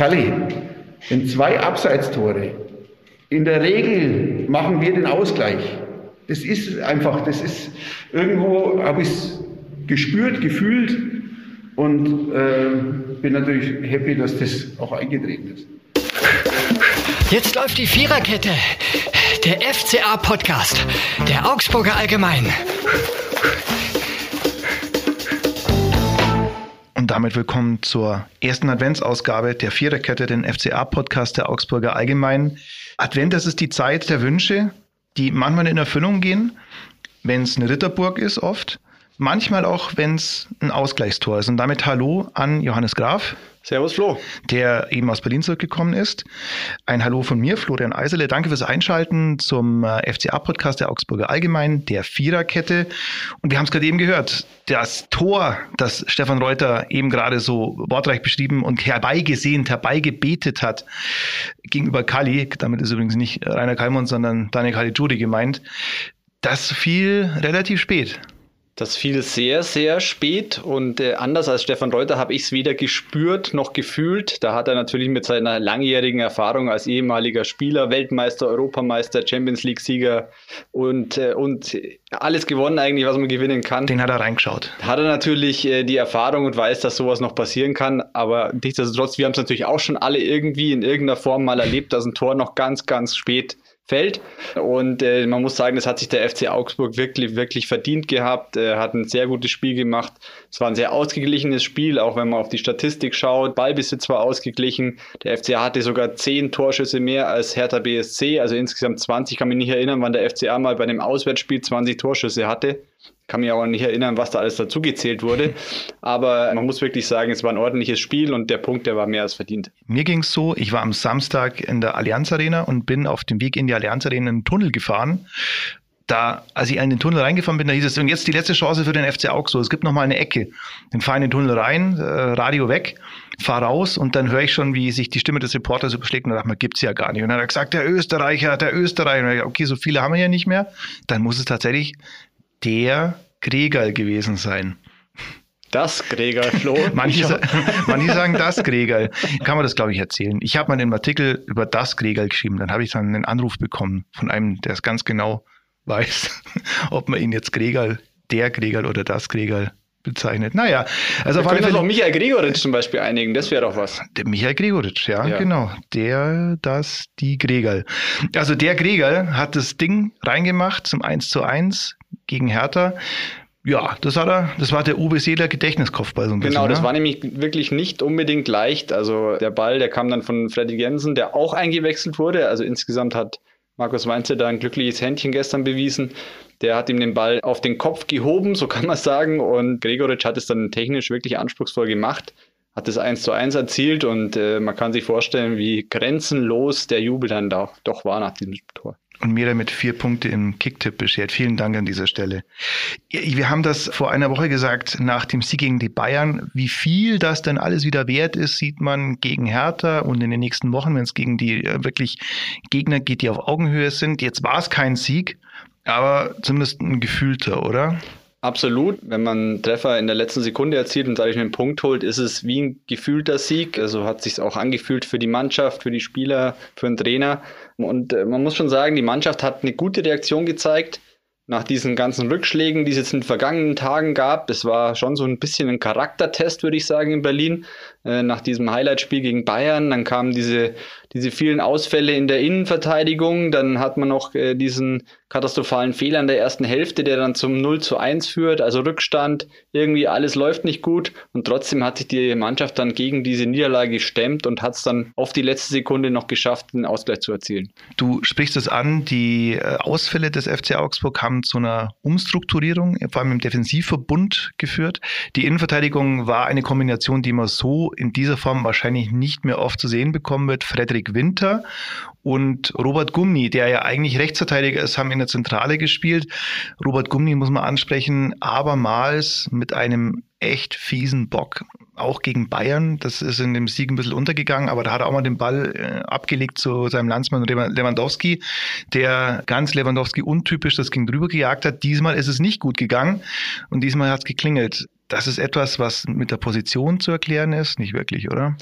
Kalli, in zwei Abseitstore, in der Regel machen wir den Ausgleich. Das ist einfach, das ist, irgendwo habe ich es gespürt, gefühlt und äh, bin natürlich happy, dass das auch eingetreten ist. Jetzt läuft die Viererkette. Der FCA-Podcast. Der Augsburger Allgemein. Und damit willkommen zur ersten Adventsausgabe der Viererkette, den FCA-Podcast der Augsburger Allgemein. Advent, das ist die Zeit der Wünsche, die manchmal in Erfüllung gehen, wenn es eine Ritterburg ist oft, manchmal auch, wenn es ein Ausgleichstor ist. Und damit Hallo an Johannes Graf. Servus Flo. Der eben aus Berlin zurückgekommen ist. Ein Hallo von mir, Florian Eisele. Danke fürs Einschalten zum äh, FCA-Podcast der Augsburger Allgemein, der Viererkette. Und wir haben es gerade eben gehört. Das Tor, das Stefan Reuter eben gerade so wortreich beschrieben und herbeigesehnt, herbeigebetet hat gegenüber Kali, damit ist übrigens nicht Rainer Kalmund, sondern Daniel Caligiuri gemeint, das fiel relativ spät. Das fiel sehr, sehr spät und äh, anders als Stefan Reuter habe ich es weder gespürt noch gefühlt. Da hat er natürlich mit seiner langjährigen Erfahrung als ehemaliger Spieler, Weltmeister, Europameister, Champions League-Sieger und, äh, und alles gewonnen eigentlich, was man gewinnen kann. Den hat er reingeschaut. Hat er natürlich äh, die Erfahrung und weiß, dass sowas noch passieren kann, aber nichtsdestotrotz, wir haben es natürlich auch schon alle irgendwie in irgendeiner Form mal erlebt, dass ein Tor noch ganz, ganz spät fällt. Und äh, man muss sagen, das hat sich der FC Augsburg wirklich, wirklich verdient gehabt. Er hat ein sehr gutes Spiel gemacht. Es war ein sehr ausgeglichenes Spiel, auch wenn man auf die Statistik schaut. Ballbesitz war ausgeglichen. Der FCA hatte sogar zehn Torschüsse mehr als Hertha BSC, also insgesamt 20. Ich kann mich nicht erinnern, wann der FCA mal bei einem Auswärtsspiel 20 Torschüsse hatte kann mich auch nicht erinnern, was da alles dazugezählt wurde. Aber man muss wirklich sagen, es war ein ordentliches Spiel und der Punkt, der war mehr als verdient. Mir ging es so, ich war am Samstag in der Allianz Arena und bin auf dem Weg in die Allianz Arena in einen Tunnel gefahren. Da, als ich in den Tunnel reingefahren bin, da hieß es, und jetzt die letzte Chance für den FC Augsburg. Es gibt noch mal eine Ecke. Dann fahre ich in den Tunnel rein, äh, Radio weg, fahre raus und dann höre ich schon, wie sich die Stimme des Reporters überschlägt und da dachte man, gibt's ja gar nicht. Und dann hat er gesagt, der Österreicher, der Österreicher. Ich, okay, so viele haben wir ja nicht mehr. Dann muss es tatsächlich der Gregal gewesen sein. Das Gregal, Flo. manche, manche sagen das Gregal. Kann man das, glaube ich, erzählen. Ich habe mal einen Artikel über das Gregal geschrieben. Dann habe ich dann einen Anruf bekommen von einem, der es ganz genau weiß, ob man ihn jetzt Gregal, der Gregal oder das Gregal bezeichnet. Naja, also Wir können uns auch Michael Gregoritsch zum Beispiel einigen, das wäre doch was. Der Michael Gregoritsch, ja, ja, genau. Der, das, die Gregal. Also der Gregal hat das Ding reingemacht zum 1 zu 1 gegen Hertha. Ja, das hat er, das war der Uwe Seeler Gedächtniskopfball so ein bisschen. Genau, das ne? war nämlich wirklich nicht unbedingt leicht. Also der Ball, der kam dann von Freddy Jensen, der auch eingewechselt wurde. Also insgesamt hat Markus Weinze da ein glückliches Händchen gestern bewiesen. Der hat ihm den Ball auf den Kopf gehoben, so kann man sagen. Und Gregoritsch hat es dann technisch wirklich anspruchsvoll gemacht, hat es 1 zu 1 erzielt und äh, man kann sich vorstellen, wie grenzenlos der Jubel dann da, doch war nach diesem Tor und mir damit vier Punkte im Kicktipp beschert. Vielen Dank an dieser Stelle. Wir haben das vor einer Woche gesagt, nach dem Sieg gegen die Bayern. Wie viel das denn alles wieder wert ist, sieht man gegen Hertha und in den nächsten Wochen, wenn es gegen die äh, wirklich Gegner geht, die auf Augenhöhe sind. Jetzt war es kein Sieg, aber zumindest ein gefühlter, oder? Absolut. Wenn man einen Treffer in der letzten Sekunde erzielt und dadurch einen Punkt holt, ist es wie ein gefühlter Sieg. Also hat sich auch angefühlt für die Mannschaft, für die Spieler, für den Trainer. Und äh, man muss schon sagen, die Mannschaft hat eine gute Reaktion gezeigt nach diesen ganzen Rückschlägen, die es jetzt in den vergangenen Tagen gab. Das war schon so ein bisschen ein Charaktertest, würde ich sagen, in Berlin. Äh, nach diesem Highlight-Spiel gegen Bayern. Dann kamen diese, diese vielen Ausfälle in der Innenverteidigung. Dann hat man noch äh, diesen katastrophalen Fehler in der ersten Hälfte, der dann zum 0 zu 1 führt, also Rückstand. Irgendwie alles läuft nicht gut. Und trotzdem hat sich die Mannschaft dann gegen diese Niederlage gestemmt und hat es dann auf die letzte Sekunde noch geschafft, den Ausgleich zu erzielen. Du sprichst es an, die äh, Ausfälle des FC Augsburg haben zu einer Umstrukturierung, vor allem im Defensivverbund geführt. Die Innenverteidigung war eine Kombination, die man so in dieser Form wahrscheinlich nicht mehr oft zu sehen bekommen wird. Frederik Winter und Robert Gumni, der ja eigentlich Rechtsverteidiger ist, haben in der Zentrale gespielt. Robert Gumni muss man ansprechen, abermals mit einem echt fiesen Bock. Auch gegen Bayern, das ist in dem Sieg ein bisschen untergegangen, aber da hat er auch mal den Ball äh, abgelegt zu seinem Landsmann Lewandowski, der ganz Lewandowski untypisch das Ging drüber gejagt hat. Diesmal ist es nicht gut gegangen und diesmal hat es geklingelt. Das ist etwas, was mit der Position zu erklären ist, nicht wirklich, oder?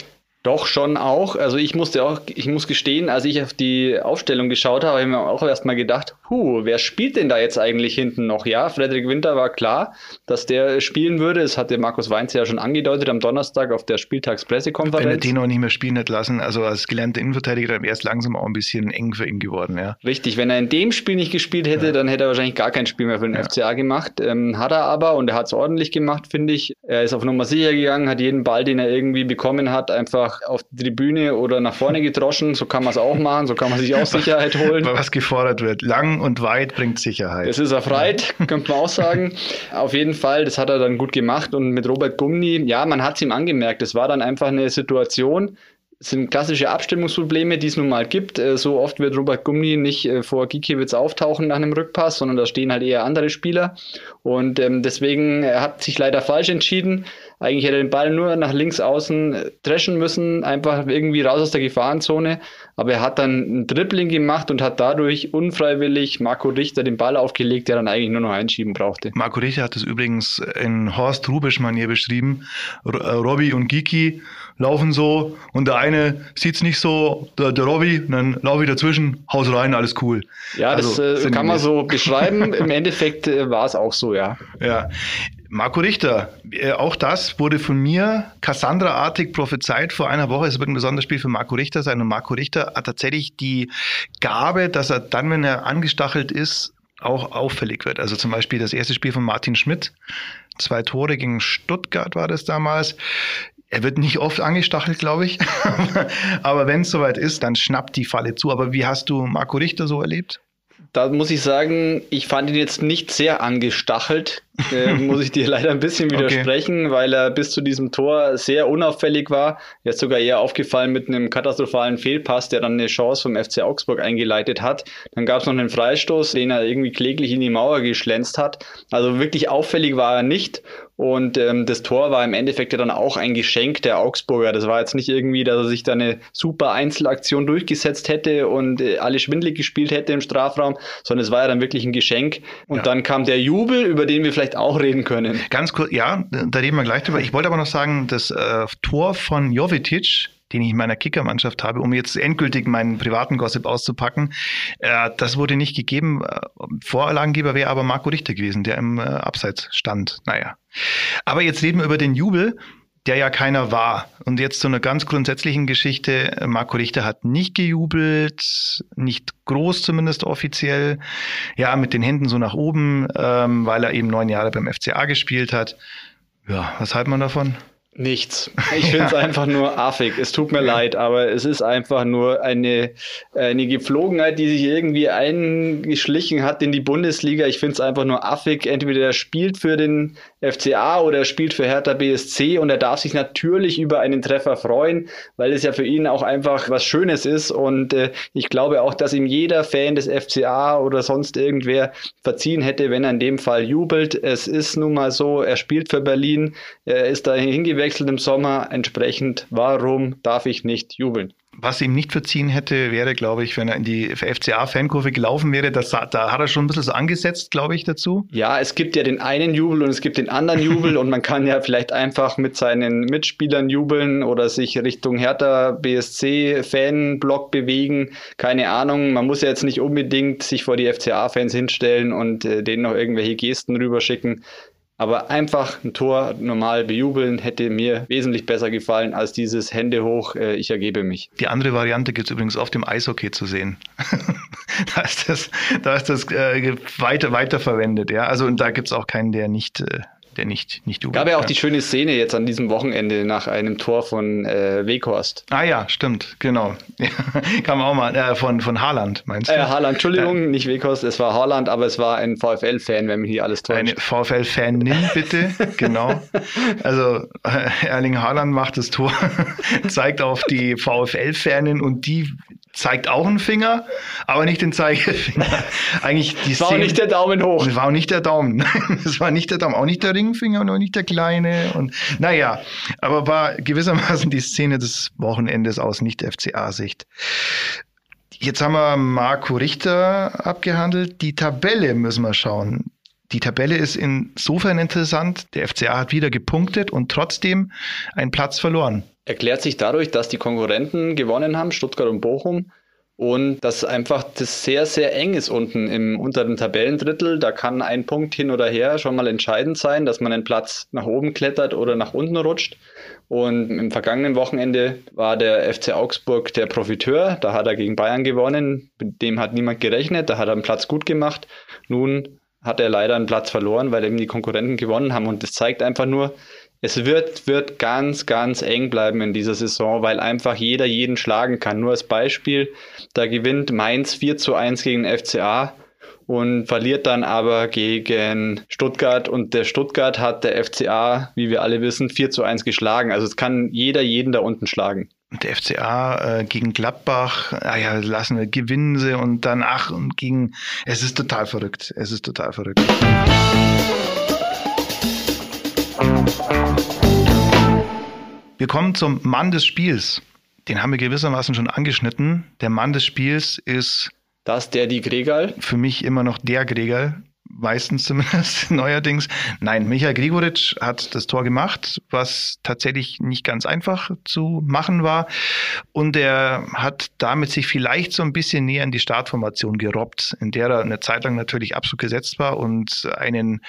Doch, schon auch. Also ich musste auch, ich muss gestehen, als ich auf die Aufstellung geschaut habe, habe ich mir auch erstmal gedacht, huh, wer spielt denn da jetzt eigentlich hinten noch? Ja, Frederik Winter war klar, dass der spielen würde. Das hatte Markus Weinz ja schon angedeutet am Donnerstag auf der Spieltagspressekonferenz. Wenn er den noch nicht mehr spielen hat lassen, also als gelernter Innenverteidiger, dann wäre es langsam auch ein bisschen eng für ihn geworden, ja. Richtig, wenn er in dem Spiel nicht gespielt hätte, ja. dann hätte er wahrscheinlich gar kein Spiel mehr für den ja. FCA gemacht. Ähm, hat er aber und er hat es ordentlich gemacht, finde ich. Er ist auf Nummer sicher gegangen, hat jeden Ball, den er irgendwie bekommen hat, einfach auf die Tribüne oder nach vorne gedroschen. So kann man es auch machen, so kann man sich auch Sicherheit holen. Was gefordert wird. Lang und weit bringt Sicherheit. Das ist er freit, könnte man auch sagen. Auf jeden Fall, das hat er dann gut gemacht. Und mit Robert Gumni, ja, man hat es ihm angemerkt. Es war dann einfach eine Situation, sind klassische Abstimmungsprobleme, die es nun mal gibt. Äh, so oft wird Robert Gummi nicht äh, vor Gikiewicz auftauchen nach einem Rückpass, sondern da stehen halt eher andere Spieler. Und ähm, deswegen er hat sich leider falsch entschieden. Eigentlich hätte er den Ball nur nach links außen dreschen müssen, einfach irgendwie raus aus der Gefahrenzone. Aber er hat dann ein Dribbling gemacht und hat dadurch unfreiwillig Marco Richter den Ball aufgelegt, der dann eigentlich nur noch einschieben brauchte. Marco Richter hat es übrigens in Horst Rubisch-Manier beschrieben. Äh, Robby und Giki laufen so und der eine sieht es nicht so, der, der Robby, dann laufe ich dazwischen, haus rein, alles cool. Ja, also, das äh, kann man so beschreiben. Im Endeffekt äh, war es auch so, ja. Ja. Marco Richter, äh, auch das wurde von mir Cassandra-artig prophezeit vor einer Woche. Es wird ein besonderes Spiel für Marco Richter sein. Und Marco Richter hat tatsächlich die Gabe, dass er dann, wenn er angestachelt ist, auch auffällig wird. Also zum Beispiel das erste Spiel von Martin Schmidt. Zwei Tore gegen Stuttgart war das damals. Er wird nicht oft angestachelt, glaube ich. Aber wenn es soweit ist, dann schnappt die Falle zu. Aber wie hast du Marco Richter so erlebt? Da muss ich sagen, ich fand ihn jetzt nicht sehr angestachelt äh, muss ich dir leider ein bisschen widersprechen, okay. weil er bis zu diesem Tor sehr unauffällig war. Er ist sogar eher aufgefallen mit einem katastrophalen Fehlpass, der dann eine Chance vom FC Augsburg eingeleitet hat. Dann gab es noch einen Freistoß, den er irgendwie kläglich in die Mauer geschlänzt hat. Also wirklich auffällig war er nicht. Und ähm, das Tor war im Endeffekt ja dann auch ein Geschenk der Augsburger. Das war jetzt nicht irgendwie, dass er sich da eine super Einzelaktion durchgesetzt hätte und äh, alle schwindlig gespielt hätte im Strafraum, sondern es war ja dann wirklich ein Geschenk. Und ja. dann kam der Jubel, über den wir vielleicht vielleicht auch reden können. Ganz kurz, ja, da reden wir gleich drüber. Ich wollte aber noch sagen, das äh, Tor von Jovetic, den ich in meiner Kickermannschaft habe, um jetzt endgültig meinen privaten Gossip auszupacken. Äh, das wurde nicht gegeben. Äh, Vorlagengeber wäre aber Marco Richter gewesen, der im äh, Abseits stand. Naja. Aber jetzt reden wir über den Jubel der ja keiner war. Und jetzt zu einer ganz grundsätzlichen Geschichte. Marco Richter hat nicht gejubelt, nicht groß zumindest offiziell. Ja, mit den Händen so nach oben, ähm, weil er eben neun Jahre beim FCA gespielt hat. Ja, was halten man davon? Nichts. Ich finde es einfach nur affig. Es tut mir leid, aber es ist einfach nur eine, eine Gepflogenheit, die sich irgendwie eingeschlichen hat in die Bundesliga. Ich finde es einfach nur affig. Entweder er spielt für den FCA oder er spielt für Hertha BSC und er darf sich natürlich über einen Treffer freuen, weil es ja für ihn auch einfach was Schönes ist. Und äh, ich glaube auch, dass ihm jeder Fan des FCA oder sonst irgendwer verziehen hätte, wenn er in dem Fall jubelt. Es ist nun mal so, er spielt für Berlin, er ist da hingewechselt gewechselt im Sommer. Entsprechend, warum darf ich nicht jubeln? Was ihm nicht verziehen hätte, wäre, glaube ich, wenn er in die FCA-Fankurve gelaufen wäre. Das, da hat er schon ein bisschen so angesetzt, glaube ich, dazu. Ja, es gibt ja den einen Jubel und es gibt den anderen Jubel und man kann ja vielleicht einfach mit seinen Mitspielern jubeln oder sich Richtung Hertha BSC-Fanblock bewegen. Keine Ahnung. Man muss ja jetzt nicht unbedingt sich vor die FCA-Fans hinstellen und äh, denen noch irgendwelche Gesten rüberschicken. Aber einfach ein Tor normal bejubeln hätte mir wesentlich besser gefallen als dieses Hände hoch, äh, ich ergebe mich. Die andere Variante gibt es übrigens oft im Eishockey zu sehen. da ist das, da ist das äh, weiter, weiter verwendet. Ja? Also und da gibt es auch keinen, der nicht äh, der nicht, nicht jubelt. Gab ja auch die schöne Szene jetzt an diesem Wochenende nach einem Tor von äh, Weghorst. Ah ja, stimmt, genau. Kam auch mal äh, von, von Haaland, meinst du? Äh, Haaland, Entschuldigung, ja. nicht Weghorst, es war Haaland, aber es war ein VfL-Fan, wenn mich hier alles täuscht. Eine VfL-Fanin, bitte, genau. Also äh, Erling Haaland macht das Tor, zeigt auf die VfL-Fanin und die zeigt auch einen Finger, aber nicht den Zeigefinger. Eigentlich die war Szene, nicht der Daumen hoch. Das war auch nicht der Daumen. Das war nicht der Daumen, auch nicht der Ringfinger und auch nicht der kleine. Und naja, aber war gewissermaßen die Szene des Wochenendes aus Nicht-FCA-Sicht. Jetzt haben wir Marco Richter abgehandelt. Die Tabelle müssen wir schauen. Die Tabelle ist insofern interessant. Der FCA hat wieder gepunktet und trotzdem einen Platz verloren. Erklärt sich dadurch, dass die Konkurrenten gewonnen haben, Stuttgart und Bochum. Und dass einfach das sehr, sehr eng ist unten im unteren Tabellendrittel. Da kann ein Punkt hin oder her schon mal entscheidend sein, dass man einen Platz nach oben klettert oder nach unten rutscht. Und im vergangenen Wochenende war der FC Augsburg der Profiteur. Da hat er gegen Bayern gewonnen. Mit dem hat niemand gerechnet. Da hat er einen Platz gut gemacht. Nun hat er leider einen Platz verloren, weil eben die Konkurrenten gewonnen haben. Und das zeigt einfach nur, es wird, wird ganz, ganz eng bleiben in dieser Saison, weil einfach jeder jeden schlagen kann. Nur als Beispiel, da gewinnt Mainz 4 zu 1 gegen FCA und verliert dann aber gegen Stuttgart und der Stuttgart hat der FCA, wie wir alle wissen, 4 zu 1 geschlagen. Also es kann jeder jeden da unten schlagen. Der FCA äh, gegen Gladbach, ah ja, lassen wir, gewinnen sie und dann ach und gegen, es ist total verrückt, es ist total verrückt. Wir kommen zum Mann des Spiels. Den haben wir gewissermaßen schon angeschnitten. Der Mann des Spiels ist. Das der die Gregal? Für mich immer noch der Gregal meistens zumindest neuerdings. Nein, Michael Gregoritsch hat das Tor gemacht, was tatsächlich nicht ganz einfach zu machen war. Und er hat damit sich vielleicht so ein bisschen näher in die Startformation gerobbt, in der er eine Zeit lang natürlich absolut gesetzt war und einen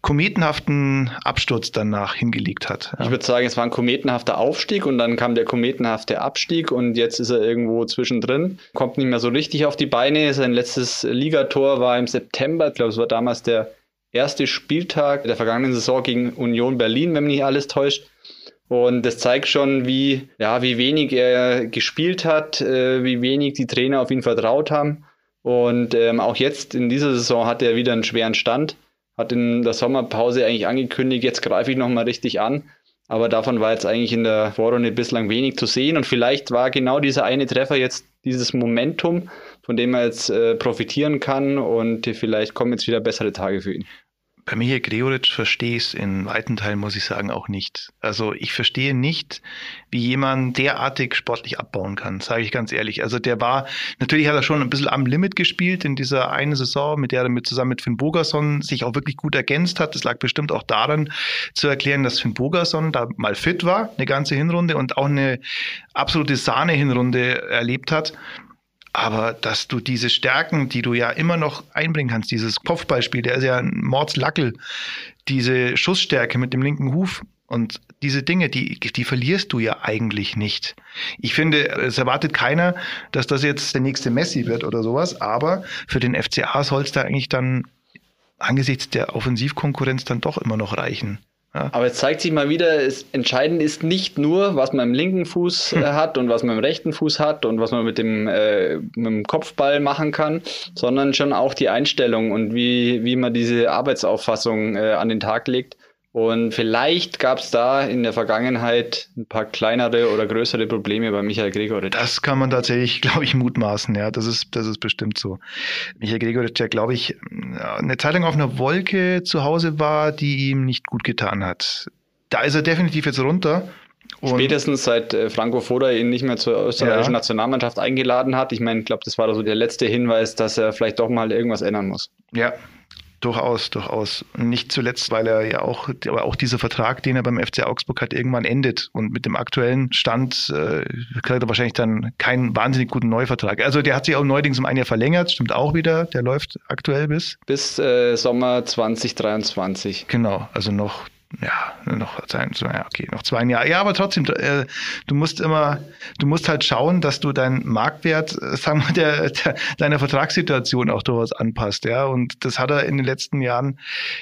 kometenhaften Absturz danach hingelegt hat. Ich würde sagen, es war ein kometenhafter Aufstieg und dann kam der kometenhafte Abstieg und jetzt ist er irgendwo zwischendrin, kommt nicht mehr so richtig auf die Beine. Sein letztes Ligator war im September, ich glaube, es war damals damals der erste Spieltag der vergangenen Saison gegen Union Berlin, wenn mich nicht alles täuscht. Und das zeigt schon, wie, ja, wie wenig er gespielt hat, äh, wie wenig die Trainer auf ihn vertraut haben. Und ähm, auch jetzt in dieser Saison hat er wieder einen schweren Stand. Hat in der Sommerpause eigentlich angekündigt, jetzt greife ich nochmal richtig an. Aber davon war jetzt eigentlich in der Vorrunde bislang wenig zu sehen. Und vielleicht war genau dieser eine Treffer jetzt dieses Momentum, von dem er jetzt äh, profitieren kann und vielleicht kommen jetzt wieder bessere Tage für ihn. Bei Michael Gregoritsch verstehe ich es in weiten Teilen, muss ich sagen, auch nicht. Also ich verstehe nicht, wie jemand derartig sportlich abbauen kann, sage ich ganz ehrlich. Also der war, natürlich hat er schon ein bisschen am Limit gespielt in dieser einen Saison, mit der er mit, zusammen mit Finn Bogerson sich auch wirklich gut ergänzt hat. Das lag bestimmt auch daran zu erklären, dass Finn Bogerson da mal fit war, eine ganze Hinrunde und auch eine absolute Sahne-Hinrunde erlebt hat. Aber dass du diese Stärken, die du ja immer noch einbringen kannst, dieses Kopfballspiel, der ist ja ein Mordslackel, diese Schussstärke mit dem linken Huf und diese Dinge, die, die verlierst du ja eigentlich nicht. Ich finde, es erwartet keiner, dass das jetzt der nächste Messi wird oder sowas, aber für den FCA soll es da eigentlich dann angesichts der Offensivkonkurrenz dann doch immer noch reichen. Ja. Aber es zeigt sich mal wieder, es, entscheidend ist nicht nur, was man im linken Fuß äh, hat und was man im rechten Fuß hat und was man mit dem, äh, mit dem Kopfball machen kann, sondern schon auch die Einstellung und wie, wie man diese Arbeitsauffassung äh, an den Tag legt. Und vielleicht gab es da in der Vergangenheit ein paar kleinere oder größere Probleme bei Michael Gregoritsch. Das kann man tatsächlich, glaube ich, mutmaßen. Ja, das ist, das ist bestimmt so. Michael Gregoritsch, der, glaube ich, eine Zeit lang auf einer Wolke zu Hause war, die ihm nicht gut getan hat. Da ist er definitiv jetzt runter. Und Spätestens seit äh, Franco Foda ihn nicht mehr zur österreichischen ja. Nationalmannschaft eingeladen hat. Ich meine, ich glaube, das war so der letzte Hinweis, dass er vielleicht doch mal irgendwas ändern muss. Ja, Durchaus, durchaus. Nicht zuletzt, weil er ja auch, aber auch dieser Vertrag, den er beim FC Augsburg hat, irgendwann endet. Und mit dem aktuellen Stand äh, kriegt er wahrscheinlich dann keinen wahnsinnig guten Neuvertrag. Also der hat sich auch neuerdings um ein Jahr verlängert, stimmt auch wieder. Der läuft aktuell bis? Bis äh, Sommer 2023. Genau, also noch ja, noch sein, so, ja, okay, noch zwei Jahre. Ja, aber trotzdem, äh, du musst immer, du musst halt schauen, dass du deinen Marktwert, äh, sagen wir, der, der, deiner Vertragssituation auch durchaus anpasst, ja. Und das hat er in den letzten Jahren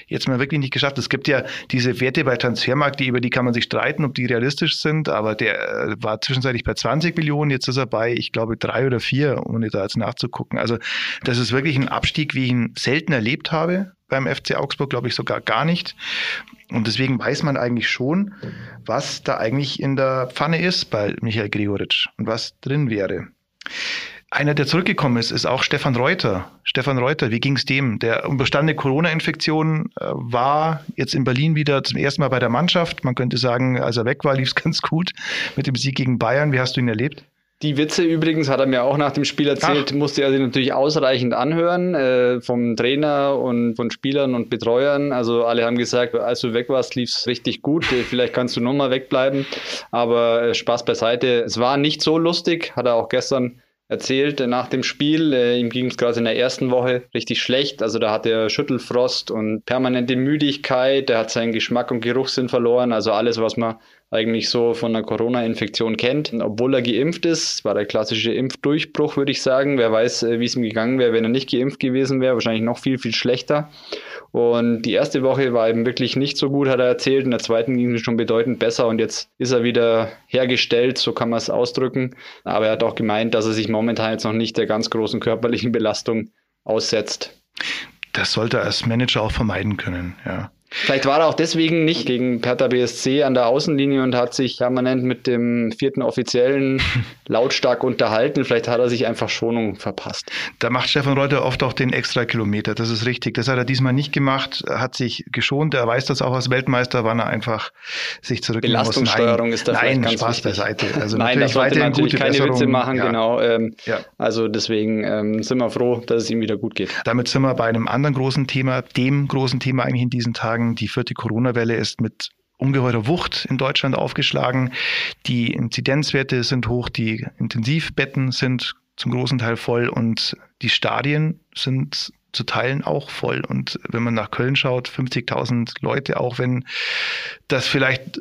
jetzt mal wirklich nicht geschafft. Es gibt ja diese Werte bei Transfermarkt, die, über die kann man sich streiten, ob die realistisch sind, aber der äh, war zwischenzeitlich bei 20 Millionen, jetzt ist er bei, ich glaube, drei oder vier, ohne da jetzt nachzugucken. Also, das ist wirklich ein Abstieg, wie ich ihn selten erlebt habe beim FC Augsburg, glaube ich, sogar gar nicht. Und deswegen weiß man eigentlich schon, was da eigentlich in der Pfanne ist bei Michael Gregoritsch und was drin wäre. Einer, der zurückgekommen ist, ist auch Stefan Reuter. Stefan Reuter, wie ging es dem? Der unbestandene Corona-Infektion äh, war jetzt in Berlin wieder zum ersten Mal bei der Mannschaft. Man könnte sagen, als er weg war, lief es ganz gut mit dem Sieg gegen Bayern. Wie hast du ihn erlebt? Die Witze übrigens hat er mir auch nach dem Spiel erzählt, Ach. musste er sich natürlich ausreichend anhören äh, vom Trainer und von Spielern und Betreuern. Also alle haben gesagt, als du weg warst, lief es richtig gut. Äh, vielleicht kannst du nochmal wegbleiben. Aber äh, Spaß beiseite. Es war nicht so lustig, hat er auch gestern erzählt nach dem Spiel. Äh, ihm ging es gerade in der ersten Woche richtig schlecht. Also da hatte er Schüttelfrost und permanente Müdigkeit. Er hat seinen Geschmack und Geruchssinn verloren. Also alles, was man eigentlich so von einer Corona-Infektion kennt. Obwohl er geimpft ist, war der klassische Impfdurchbruch, würde ich sagen. Wer weiß, äh, wie es ihm gegangen wäre, wenn er nicht geimpft gewesen wäre. Wahrscheinlich noch viel, viel schlechter. Und die erste Woche war eben wirklich nicht so gut, hat er erzählt. In der zweiten ging es schon bedeutend besser und jetzt ist er wieder hergestellt, so kann man es ausdrücken. Aber er hat auch gemeint, dass er sich momentan jetzt noch nicht der ganz großen körperlichen Belastung aussetzt. Das sollte er als Manager auch vermeiden können, ja. Vielleicht war er auch deswegen nicht gegen Pertha BSC an der Außenlinie und hat sich permanent mit dem vierten Offiziellen lautstark unterhalten. Vielleicht hat er sich einfach Schonung verpasst. Da macht Stefan Reuter oft auch den extra Kilometer. Das ist richtig. Das hat er diesmal nicht gemacht. Er hat sich geschont. Er weiß das auch als Weltmeister, wann er einfach sich zurücknehmen Belastungssteuerung ist da Nein, ganz Spaß wichtig. beiseite. Also Nein, das sollte natürlich keine Besserung. Witze machen. Ja. Genau. Ähm, ja. Also deswegen ähm, sind wir froh, dass es ihm wieder gut geht. Damit sind wir bei einem anderen großen Thema, dem großen Thema eigentlich in diesen Tagen, die vierte Corona-Welle ist mit ungeheurer Wucht in Deutschland aufgeschlagen. Die Inzidenzwerte sind hoch, die Intensivbetten sind zum großen Teil voll und die Stadien sind zu Teilen auch voll. Und wenn man nach Köln schaut, 50.000 Leute, auch wenn das vielleicht,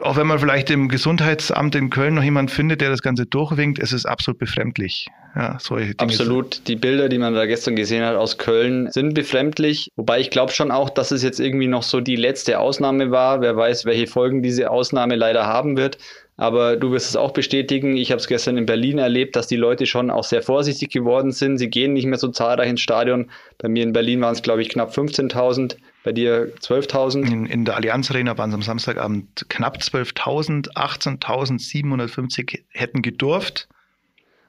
auch wenn man vielleicht im Gesundheitsamt in Köln noch jemand findet, der das Ganze durchwinkt, es ist absolut befremdlich. Ja, solche Dinge Absolut. Sind. Die Bilder, die man da gestern gesehen hat aus Köln, sind befremdlich. Wobei ich glaube schon auch, dass es jetzt irgendwie noch so die letzte Ausnahme war. Wer weiß, welche Folgen diese Ausnahme leider haben wird. Aber du wirst es auch bestätigen. Ich habe es gestern in Berlin erlebt, dass die Leute schon auch sehr vorsichtig geworden sind. Sie gehen nicht mehr so zahlreich ins Stadion. Bei mir in Berlin waren es, glaube ich, knapp 15.000. Bei dir 12.000? In, in, der Allianz Arena waren es am Samstagabend knapp 12.000. 18.750 hätten gedurft.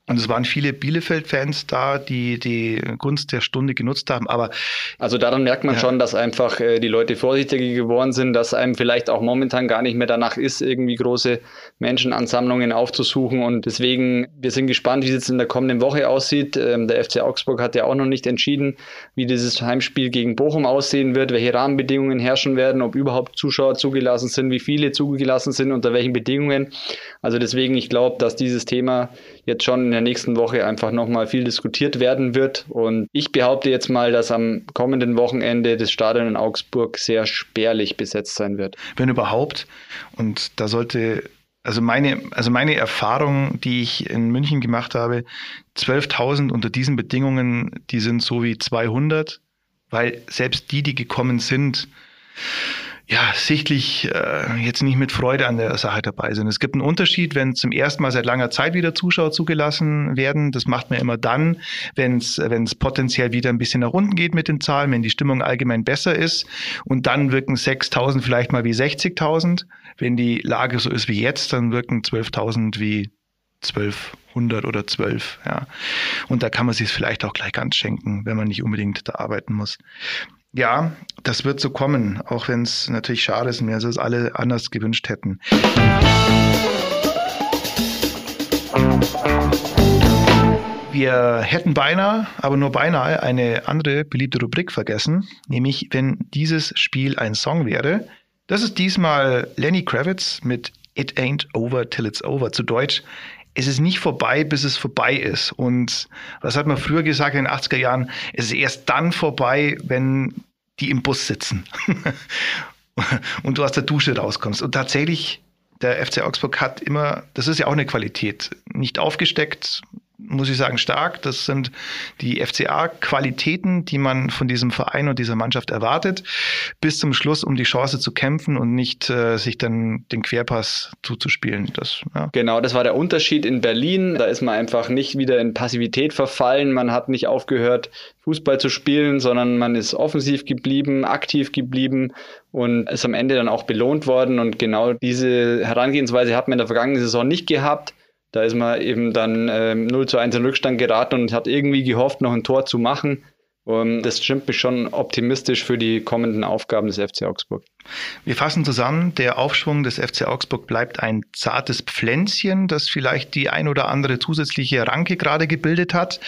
Und es waren viele Bielefeld-Fans da, die die Gunst der Stunde genutzt haben. Aber also daran merkt man ja. schon, dass einfach äh, die Leute vorsichtiger geworden sind, dass einem vielleicht auch momentan gar nicht mehr danach ist, irgendwie große Menschenansammlungen aufzusuchen. Und deswegen, wir sind gespannt, wie es jetzt in der kommenden Woche aussieht. Ähm, der FC Augsburg hat ja auch noch nicht entschieden, wie dieses Heimspiel gegen Bochum aussehen wird, welche Rahmenbedingungen herrschen werden, ob überhaupt Zuschauer zugelassen sind, wie viele zugelassen sind, unter welchen Bedingungen. Also deswegen, ich glaube, dass dieses Thema jetzt schon in der nächsten Woche einfach nochmal viel diskutiert werden wird. Und ich behaupte jetzt mal, dass am kommenden Wochenende das Stadion in Augsburg sehr spärlich besetzt sein wird. Wenn überhaupt. Und da sollte also meine, also meine Erfahrung, die ich in München gemacht habe, 12.000 unter diesen Bedingungen, die sind so wie 200, weil selbst die, die gekommen sind, ja, sichtlich äh, jetzt nicht mit Freude an der Sache dabei sind. Es gibt einen Unterschied, wenn zum ersten Mal seit langer Zeit wieder Zuschauer zugelassen werden. Das macht man immer dann, wenn es es potenziell wieder ein bisschen nach unten geht mit den Zahlen, wenn die Stimmung allgemein besser ist. Und dann wirken 6.000 vielleicht mal wie 60.000. Wenn die Lage so ist wie jetzt, dann wirken 12.000 wie 1200 oder 12. Ja. Und da kann man sich vielleicht auch gleich ganz schenken, wenn man nicht unbedingt da arbeiten muss. Ja, das wird so kommen, auch wenn es natürlich schade ist und wir es alle anders gewünscht hätten. Wir hätten beinahe, aber nur beinahe, eine andere beliebte Rubrik vergessen, nämlich wenn dieses Spiel ein Song wäre. Das ist diesmal Lenny Kravitz mit It Ain't Over Till It's Over, zu Deutsch es ist nicht vorbei, bis es vorbei ist. Und was hat man früher gesagt in den 80er Jahren? Es ist erst dann vorbei, wenn die im Bus sitzen und du aus der Dusche rauskommst. Und tatsächlich, der FC Augsburg hat immer, das ist ja auch eine Qualität, nicht aufgesteckt, muss ich sagen, stark. Das sind die FCA-Qualitäten, die man von diesem Verein und dieser Mannschaft erwartet, bis zum Schluss, um die Chance zu kämpfen und nicht äh, sich dann den Querpass zuzuspielen. Das, ja. Genau, das war der Unterschied in Berlin. Da ist man einfach nicht wieder in Passivität verfallen. Man hat nicht aufgehört, Fußball zu spielen, sondern man ist offensiv geblieben, aktiv geblieben und ist am Ende dann auch belohnt worden. Und genau diese Herangehensweise hat man in der vergangenen Saison nicht gehabt. Da ist man eben dann ähm, 0 zu 1 in Rückstand geraten und hat irgendwie gehofft, noch ein Tor zu machen. Und das stimmt mich schon optimistisch für die kommenden Aufgaben des FC Augsburg. Wir fassen zusammen, der Aufschwung des FC Augsburg bleibt ein zartes Pflänzchen, das vielleicht die ein oder andere zusätzliche Ranke gerade gebildet hat.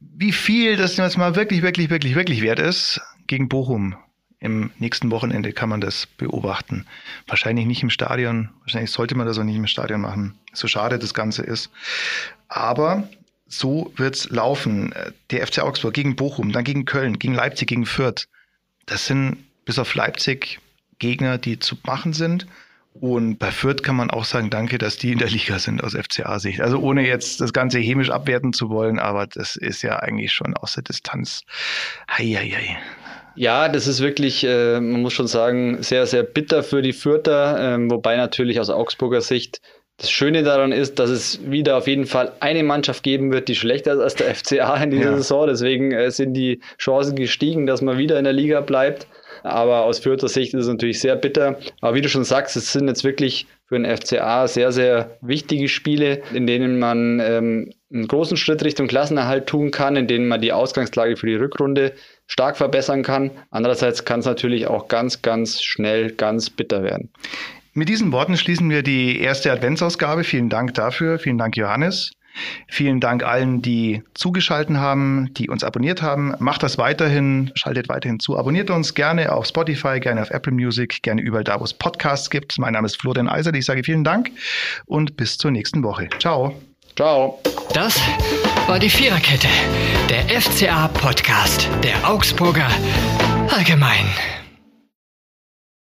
Wie viel das jetzt mal wirklich, wirklich, wirklich, wirklich wert ist, gegen Bochum im nächsten Wochenende kann man das beobachten. Wahrscheinlich nicht im Stadion, wahrscheinlich sollte man das auch nicht im Stadion machen, so schade das Ganze ist. Aber so wird's laufen. Der FC Augsburg gegen Bochum, dann gegen Köln, gegen Leipzig, gegen Fürth. Das sind bis auf Leipzig Gegner, die zu machen sind. Und bei Fürth kann man auch sagen, danke, dass die in der Liga sind aus FCA-Sicht. Also ohne jetzt das Ganze chemisch abwerten zu wollen, aber das ist ja eigentlich schon aus der Distanz. Heieiei. Ja, das ist wirklich, äh, man muss schon sagen, sehr, sehr bitter für die Fürther, äh, wobei natürlich aus Augsburger Sicht das Schöne daran ist, dass es wieder auf jeden Fall eine Mannschaft geben wird, die schlechter ist als der FCA in dieser ja. Saison. Deswegen äh, sind die Chancen gestiegen, dass man wieder in der Liga bleibt. Aber aus Fürther Sicht ist es natürlich sehr bitter. Aber wie du schon sagst, es sind jetzt wirklich für den FCA sehr, sehr wichtige Spiele, in denen man ähm, einen großen Schritt Richtung Klassenerhalt tun kann, in denen man die Ausgangslage für die Rückrunde stark verbessern kann. Andererseits kann es natürlich auch ganz, ganz schnell ganz bitter werden. Mit diesen Worten schließen wir die erste Adventsausgabe. Vielen Dank dafür. Vielen Dank, Johannes. Vielen Dank allen, die zugeschaltet haben, die uns abonniert haben. Macht das weiterhin, schaltet weiterhin zu. Abonniert uns gerne auf Spotify, gerne auf Apple Music, gerne überall da, wo es Podcasts gibt. Mein Name ist Florian Eiser. Ich sage vielen Dank und bis zur nächsten Woche. Ciao. Ciao. Das war die Viererkette, der FCA-Podcast der Augsburger Allgemein.